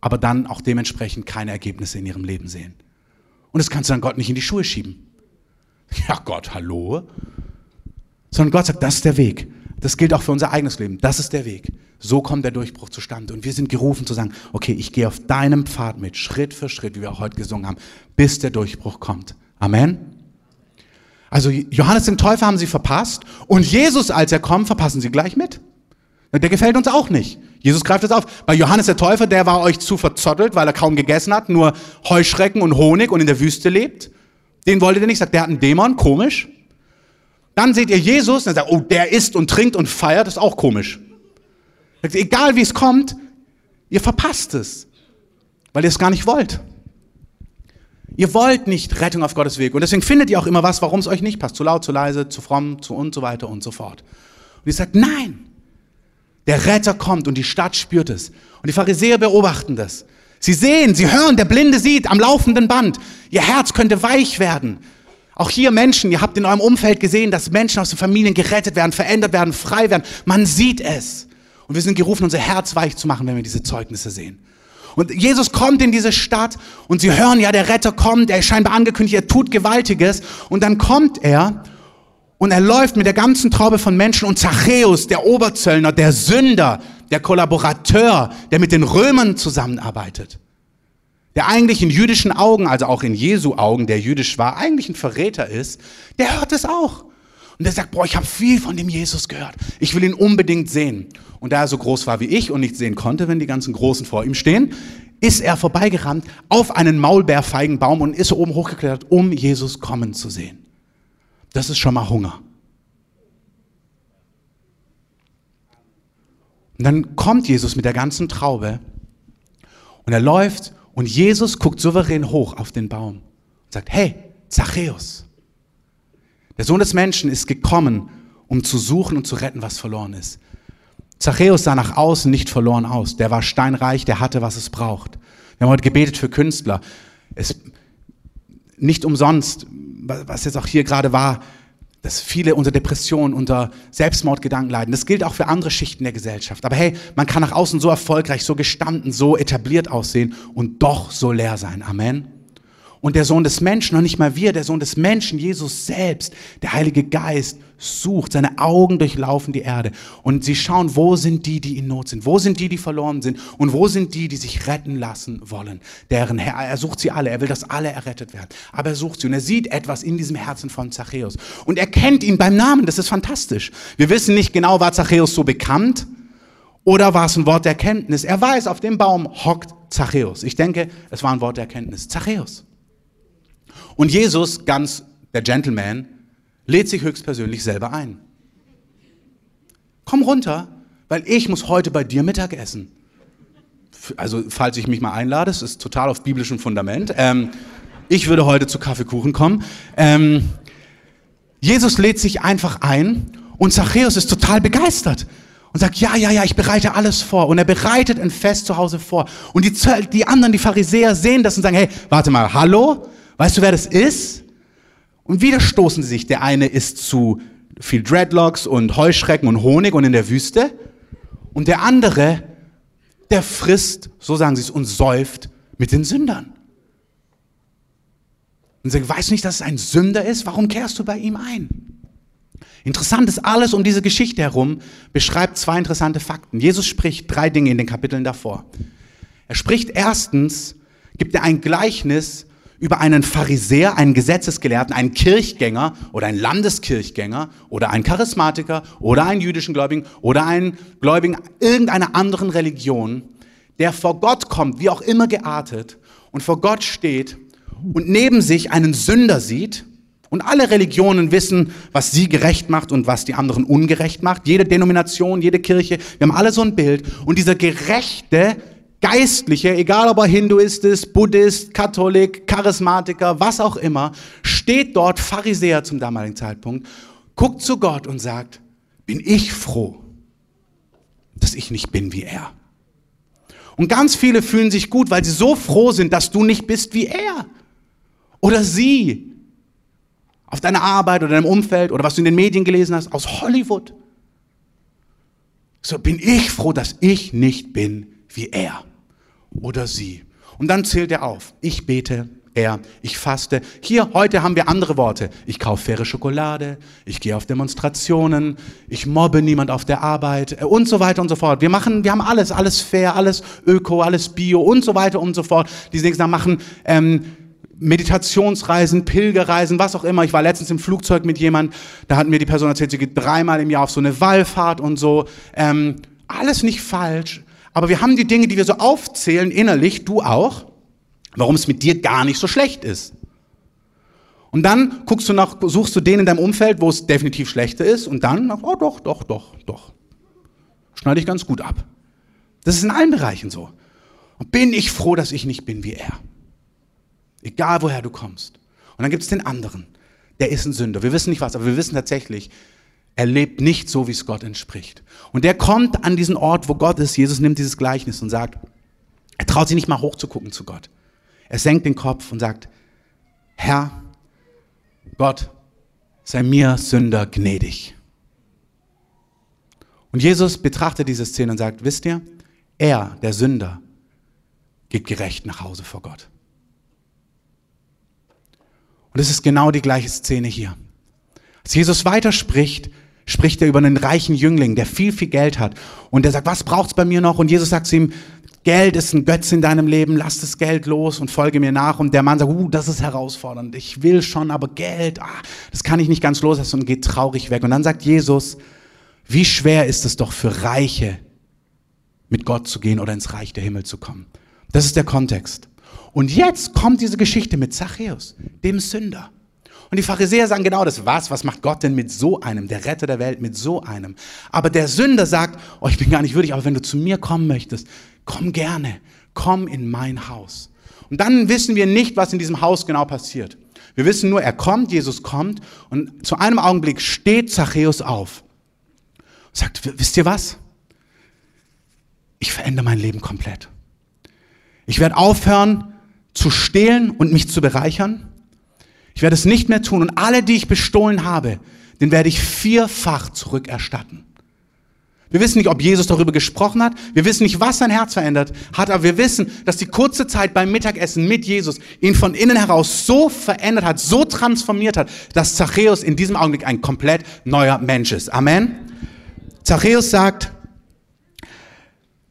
aber dann auch dementsprechend keine Ergebnisse in ihrem Leben sehen. Und das kannst du dann Gott nicht in die Schuhe schieben. Ja, Gott, hallo? Sondern Gott sagt, das ist der Weg. Das gilt auch für unser eigenes Leben. Das ist der Weg. So kommt der Durchbruch zustande. Und wir sind gerufen zu sagen, okay, ich gehe auf deinem Pfad mit, Schritt für Schritt, wie wir auch heute gesungen haben, bis der Durchbruch kommt. Amen. Also Johannes den Täufer haben sie verpasst und Jesus, als er kommt, verpassen sie gleich mit. Der gefällt uns auch nicht. Jesus greift das auf. Bei Johannes der Täufer, der war euch zu verzottelt, weil er kaum gegessen hat, nur Heuschrecken und Honig und in der Wüste lebt. Den wolltet ihr nicht, sagt, der hat einen Dämon, komisch. Dann seht ihr Jesus und sagt, oh, der isst und trinkt und feiert, ist auch komisch. Egal wie es kommt, ihr verpasst es, weil ihr es gar nicht wollt. Ihr wollt nicht Rettung auf Gottes Weg. Und deswegen findet ihr auch immer was, warum es euch nicht passt. Zu laut, zu leise, zu fromm, zu und so weiter und so fort. Und ihr sagt, nein, der Retter kommt und die Stadt spürt es. Und die Pharisäer beobachten das. Sie sehen, sie hören, der Blinde sieht am laufenden Band. Ihr Herz könnte weich werden. Auch hier Menschen, ihr habt in eurem Umfeld gesehen, dass Menschen aus den Familien gerettet werden, verändert werden, frei werden. Man sieht es. Und wir sind gerufen, unser Herz weich zu machen, wenn wir diese Zeugnisse sehen. Und Jesus kommt in diese Stadt und sie hören, ja, der Retter kommt, er ist scheinbar angekündigt, er tut Gewaltiges. Und dann kommt er und er läuft mit der ganzen Traube von Menschen und Zachäus, der Oberzöllner, der Sünder, der Kollaborateur, der mit den Römern zusammenarbeitet, der eigentlich in jüdischen Augen, also auch in Jesu Augen, der jüdisch war, eigentlich ein Verräter ist, der hört es auch. Und er sagt, boah, ich habe viel von dem Jesus gehört. Ich will ihn unbedingt sehen. Und da er so groß war wie ich und nicht sehen konnte, wenn die ganzen Großen vor ihm stehen, ist er vorbeigerannt auf einen Maulbeerfeigenbaum und ist oben hochgeklettert, um Jesus kommen zu sehen. Das ist schon mal Hunger. Und dann kommt Jesus mit der ganzen Traube und er läuft und Jesus guckt souverän hoch auf den Baum und sagt, hey, Zachäus, der Sohn des Menschen ist gekommen, um zu suchen und zu retten, was verloren ist. Zachäus sah nach außen nicht verloren aus. Der war steinreich, der hatte, was es braucht. Wir haben heute gebetet für Künstler. Es, nicht umsonst, was jetzt auch hier gerade war, dass viele unter Depressionen, unter Selbstmordgedanken leiden. Das gilt auch für andere Schichten der Gesellschaft. Aber hey, man kann nach außen so erfolgreich, so gestanden, so etabliert aussehen und doch so leer sein. Amen. Und der Sohn des Menschen, noch nicht mal wir, der Sohn des Menschen, Jesus selbst, der Heilige Geist, sucht, seine Augen durchlaufen die Erde und sie schauen, wo sind die, die in Not sind, wo sind die, die verloren sind und wo sind die, die sich retten lassen wollen. Deren Herr, er sucht sie alle, er will, dass alle errettet werden. Aber er sucht sie und er sieht etwas in diesem Herzen von Zachäus und er kennt ihn beim Namen, das ist fantastisch. Wir wissen nicht genau, war Zachäus so bekannt oder war es ein Wort der Erkenntnis. Er weiß, auf dem Baum hockt Zachäus. Ich denke, es war ein Wort der Erkenntnis. Zachäus. Und Jesus, ganz der Gentleman, lädt sich höchstpersönlich selber ein. Komm runter, weil ich muss heute bei dir Mittag essen. Also, falls ich mich mal einlade, es ist total auf biblischem Fundament. Ähm, ich würde heute zu Kaffeekuchen kommen. Ähm, Jesus lädt sich einfach ein und Zachäus ist total begeistert und sagt, ja, ja, ja, ich bereite alles vor. Und er bereitet ein Fest zu Hause vor. Und die, die anderen, die Pharisäer sehen das und sagen, hey, warte mal, hallo? Weißt du, wer das ist? Und wieder stoßen sie sich. Der eine ist zu viel Dreadlocks und Heuschrecken und Honig und in der Wüste. Und der andere, der frisst, so sagen sie es, und säuft mit den Sündern. Und sie sagen, weißt du nicht, dass es ein Sünder ist? Warum kehrst du bei ihm ein? Interessant ist alles um diese Geschichte herum, beschreibt zwei interessante Fakten. Jesus spricht drei Dinge in den Kapiteln davor. Er spricht erstens, gibt er ein Gleichnis über einen Pharisäer, einen Gesetzesgelehrten, einen Kirchgänger oder einen Landeskirchgänger oder einen Charismatiker oder einen jüdischen Gläubigen oder einen Gläubigen irgendeiner anderen Religion, der vor Gott kommt, wie auch immer geartet, und vor Gott steht und neben sich einen Sünder sieht. Und alle Religionen wissen, was sie gerecht macht und was die anderen ungerecht macht. Jede Denomination, jede Kirche, wir haben alle so ein Bild. Und dieser Gerechte Geistliche, egal ob er Hinduist ist, Buddhist, Katholik, Charismatiker, was auch immer, steht dort, Pharisäer zum damaligen Zeitpunkt, guckt zu Gott und sagt, bin ich froh, dass ich nicht bin wie er. Und ganz viele fühlen sich gut, weil sie so froh sind, dass du nicht bist wie er oder sie. Auf deiner Arbeit oder deinem Umfeld oder was du in den Medien gelesen hast, aus Hollywood. So bin ich froh, dass ich nicht bin wie er oder sie. Und dann zählt er auf. Ich bete, er, ich faste. Hier, heute haben wir andere Worte. Ich kaufe faire Schokolade, ich gehe auf Demonstrationen, ich mobbe niemand auf der Arbeit äh, und so weiter und so fort. Wir machen, wir haben alles, alles fair, alles öko, alles bio und so weiter und so fort. Diese Dinge machen ähm, Meditationsreisen, Pilgerreisen, was auch immer. Ich war letztens im Flugzeug mit jemand, da hat mir die Person erzählt, sie geht dreimal im Jahr auf so eine Wallfahrt und so. Ähm, alles nicht falsch, aber wir haben die Dinge, die wir so aufzählen innerlich, du auch, warum es mit dir gar nicht so schlecht ist. Und dann guckst du nach, suchst du den in deinem Umfeld, wo es definitiv schlechter ist, und dann, oh doch, doch, doch, doch. Schneide ich ganz gut ab. Das ist in allen Bereichen so. Und bin ich froh, dass ich nicht bin wie er. Egal woher du kommst. Und dann gibt es den anderen. Der ist ein Sünder. Wir wissen nicht was, aber wir wissen tatsächlich, er lebt nicht so, wie es Gott entspricht. Und der kommt an diesen Ort, wo Gott ist. Jesus nimmt dieses Gleichnis und sagt, er traut sich nicht mal hochzugucken zu Gott. Er senkt den Kopf und sagt, Herr, Gott, sei mir Sünder gnädig. Und Jesus betrachtet diese Szene und sagt, wisst ihr, er, der Sünder, geht gerecht nach Hause vor Gott. Und es ist genau die gleiche Szene hier. Als Jesus weiterspricht, spricht er über einen reichen Jüngling, der viel, viel Geld hat. Und der sagt, was braucht's bei mir noch? Und Jesus sagt zu ihm, Geld ist ein Götz in deinem Leben, lass das Geld los und folge mir nach. Und der Mann sagt, uh, das ist herausfordernd, ich will schon, aber Geld, ah, das kann ich nicht ganz loslassen und geht traurig weg. Und dann sagt Jesus, wie schwer ist es doch für Reiche, mit Gott zu gehen oder ins Reich der Himmel zu kommen. Das ist der Kontext. Und jetzt kommt diese Geschichte mit Zachäus, dem Sünder. Und die Pharisäer sagen genau das. Was? Was macht Gott denn mit so einem, der Retter der Welt, mit so einem? Aber der Sünder sagt, oh, ich bin gar nicht würdig, aber wenn du zu mir kommen möchtest, komm gerne, komm in mein Haus. Und dann wissen wir nicht, was in diesem Haus genau passiert. Wir wissen nur, er kommt, Jesus kommt und zu einem Augenblick steht Zachäus auf und sagt, wisst ihr was? Ich verändere mein Leben komplett. Ich werde aufhören zu stehlen und mich zu bereichern. Ich werde es nicht mehr tun und alle, die ich bestohlen habe, den werde ich vierfach zurückerstatten. Wir wissen nicht, ob Jesus darüber gesprochen hat. Wir wissen nicht, was sein Herz verändert hat, aber wir wissen, dass die kurze Zeit beim Mittagessen mit Jesus ihn von innen heraus so verändert hat, so transformiert hat, dass Zachäus in diesem Augenblick ein komplett neuer Mensch ist. Amen. Zachäus sagt,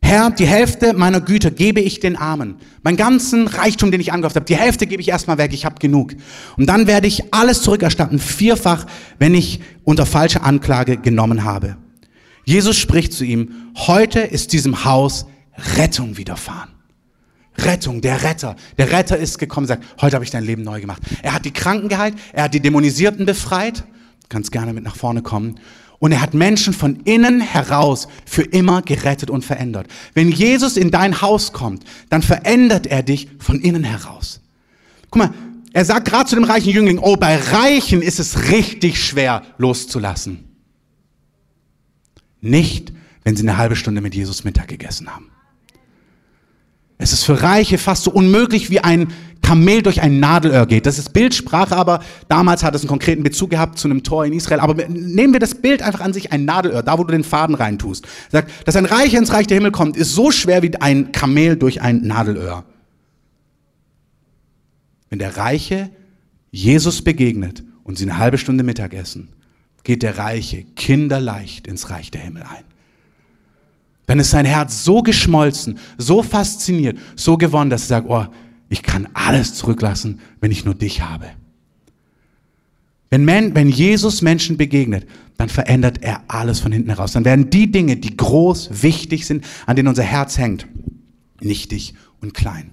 Herr, die Hälfte meiner Güter gebe ich den Armen. Mein ganzen Reichtum, den ich angehäuft habe, die Hälfte gebe ich erstmal weg, ich habe genug. Und dann werde ich alles zurückerstatten, vierfach, wenn ich unter falscher Anklage genommen habe. Jesus spricht zu ihm, heute ist diesem Haus Rettung widerfahren. Rettung, der Retter. Der Retter ist gekommen sagt, heute habe ich dein Leben neu gemacht. Er hat die Kranken geheilt, er hat die Dämonisierten befreit. Kannst gerne mit nach vorne kommen. Und er hat Menschen von innen heraus für immer gerettet und verändert. Wenn Jesus in dein Haus kommt, dann verändert er dich von innen heraus. Guck mal, er sagt gerade zu dem reichen Jüngling, oh, bei Reichen ist es richtig schwer loszulassen. Nicht, wenn sie eine halbe Stunde mit Jesus Mittag gegessen haben. Es ist für Reiche fast so unmöglich wie ein Kamel durch ein Nadelöhr geht. Das ist Bildsprache, aber damals hat es einen konkreten Bezug gehabt zu einem Tor in Israel. Aber nehmen wir das Bild einfach an sich, ein Nadelöhr, da wo du den Faden reintust. Sagt, dass ein Reicher ins Reich der Himmel kommt, ist so schwer wie ein Kamel durch ein Nadelöhr. Wenn der Reiche Jesus begegnet und sie eine halbe Stunde Mittag essen, geht der Reiche kinderleicht ins Reich der Himmel ein. Dann ist sein Herz so geschmolzen, so fasziniert, so gewonnen, dass er sagt, oh, ich kann alles zurücklassen, wenn ich nur dich habe. Wenn, Man, wenn Jesus Menschen begegnet, dann verändert er alles von hinten heraus. Dann werden die Dinge, die groß, wichtig sind, an denen unser Herz hängt, nichtig und klein.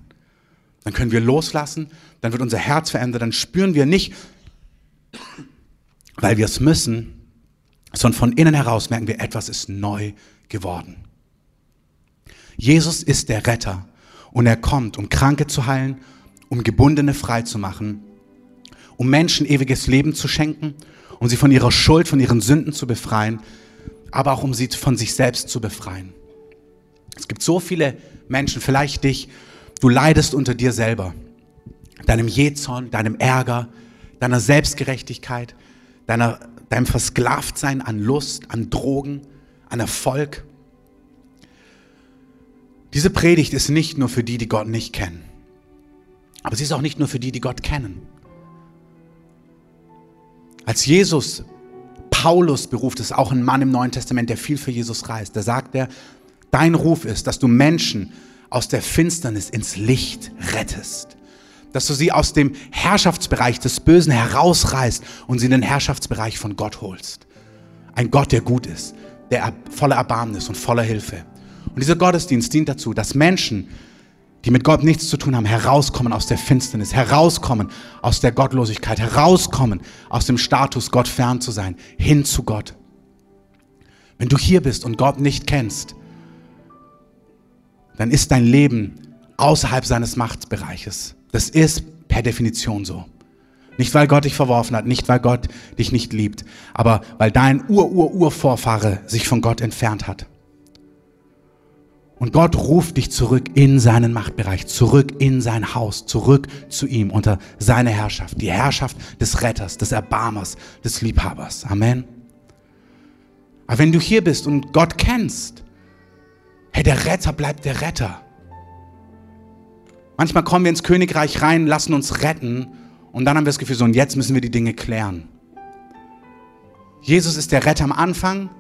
Dann können wir loslassen, dann wird unser Herz verändert, dann spüren wir nicht, weil wir es müssen, sondern von innen heraus merken wir, etwas ist neu geworden. Jesus ist der Retter Und er kommt, um Kranke zu heilen, um Gebundene frei zu machen, um Menschen ewiges Leben zu schenken, um sie von ihrer Schuld, von ihren Sünden zu befreien, aber auch um sie von sich selbst zu befreien. Es gibt so viele Menschen, vielleicht dich, du leidest unter dir selber, deinem Jezorn, deinem Ärger, deiner Selbstgerechtigkeit, deiner, deinem Versklavtsein an Lust, an Drogen, an Erfolg. Diese Predigt ist nicht nur für die, die Gott nicht kennen, aber sie ist auch nicht nur für die, die Gott kennen. Als Jesus Paulus beruft, ist auch ein Mann im Neuen Testament, der viel für Jesus reist. Da sagt er, dein Ruf ist, dass du Menschen aus der Finsternis ins Licht rettest. Dass du sie aus dem Herrschaftsbereich des Bösen herausreißt und sie in den Herrschaftsbereich von Gott holst. Ein Gott, der gut ist, der voller Erbarmen ist und voller Hilfe. Und dieser Gottesdienst dient dazu, dass Menschen, die mit Gott nichts zu tun haben, herauskommen aus der Finsternis, herauskommen aus der Gottlosigkeit, herauskommen aus dem Status, Gott fern zu sein, hin zu Gott. Wenn du hier bist und Gott nicht kennst, dann ist dein Leben außerhalb seines Machtbereiches. Das ist per Definition so. Nicht, weil Gott dich verworfen hat, nicht, weil Gott dich nicht liebt, aber weil dein Ur-Ur-Urvorfahre sich von Gott entfernt hat. Und Gott ruft dich zurück in seinen Machtbereich, zurück in sein Haus, zurück zu ihm unter seine Herrschaft, die Herrschaft des Retters, des Erbarmers, des Liebhabers. Amen. Aber wenn du hier bist und Gott kennst, hey, der Retter bleibt der Retter. Manchmal kommen wir ins Königreich rein, lassen uns retten und dann haben wir das Gefühl, so und jetzt müssen wir die Dinge klären. Jesus ist der Retter am Anfang,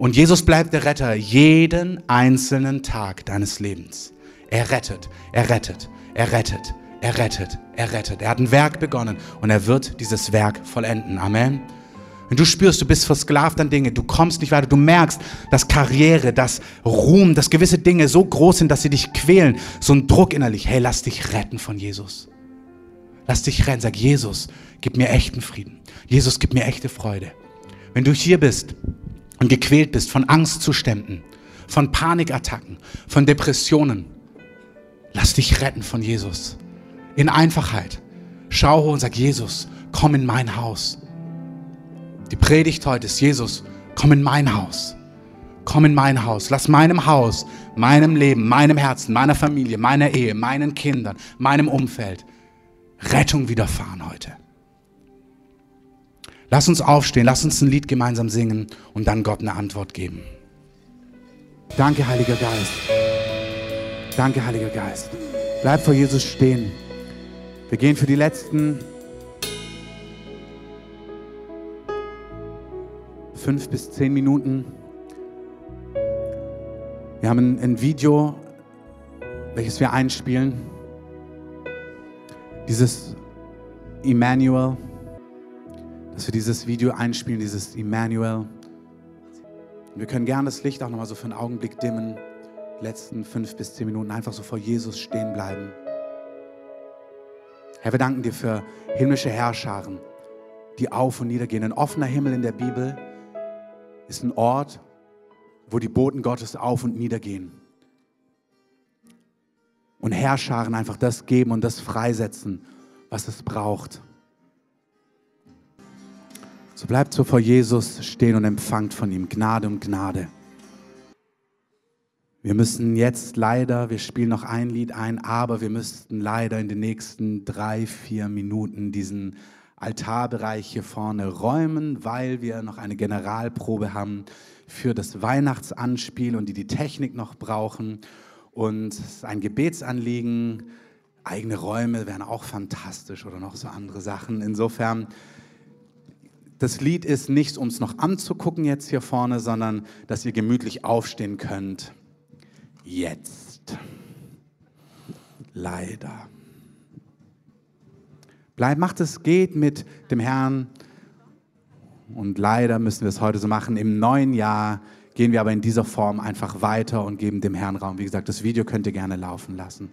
und Jesus bleibt der Retter jeden einzelnen Tag deines Lebens. Er rettet, er rettet, er rettet, er rettet, er rettet. Er hat ein Werk begonnen und er wird dieses Werk vollenden. Amen. Wenn du spürst, du bist versklavt an Dinge, du kommst nicht weiter, du merkst, dass Karriere, dass Ruhm, dass gewisse Dinge so groß sind, dass sie dich quälen, so ein Druck innerlich, hey, lass dich retten von Jesus. Lass dich retten, sag Jesus, gib mir echten Frieden. Jesus, gib mir echte Freude. Wenn du hier bist und gequält bist von Angstzuständen, von Panikattacken, von Depressionen, lass dich retten von Jesus. In Einfachheit. Schau hoch und sag, Jesus, komm in mein Haus. Die Predigt heute ist, Jesus, komm in mein Haus. Komm in mein Haus. Lass meinem Haus, meinem Leben, meinem Herzen, meiner Familie, meiner Ehe, meinen Kindern, meinem Umfeld Rettung widerfahren heute. Lass uns aufstehen, lass uns ein Lied gemeinsam singen und dann Gott eine Antwort geben. Danke, Heiliger Geist. Danke, Heiliger Geist. Bleib vor Jesus stehen. Wir gehen für die letzten fünf bis zehn Minuten. Wir haben ein, Video, welches wir einspielen. Dieses Emmanuel dass wir dieses Video einspielen, dieses Emmanuel. wir können gerne das Licht auch nochmal so für einen Augenblick dimmen. Die letzten fünf bis zehn Minuten einfach so vor Jesus stehen bleiben. Herr, wir danken dir für himmlische Herrscharen, die auf und nieder gehen. Ein offener Himmel in der Bibel ist ein Ort, wo die Boten Gottes auf und nieder gehen. Und Herrscharen einfach das geben und das freisetzen, was es braucht. So bleibt so vor Jesus stehen und empfangt von ihm Gnade um Gnade. Wir müssen jetzt leider, wir spielen noch ein Lied ein, aber wir müssten leider in den nächsten drei, vier Minuten diesen Altarbereich hier vorne räumen, weil wir noch eine Generalprobe haben für das Weihnachtsanspiel und die die Technik noch brauchen. Und es ein Gebetsanliegen. Eigene Räume wären auch fantastisch oder noch so andere Sachen. Insofern das Lied ist nicht, um es noch anzugucken jetzt hier vorne, sondern dass ihr gemütlich aufstehen könnt. Jetzt. Leider. Bleib, macht es, geht mit dem Herrn. Und leider müssen wir es heute so machen. Im neuen Jahr gehen wir aber in dieser Form einfach weiter und geben dem Herrn Raum. Wie gesagt, das Video könnt ihr gerne laufen lassen.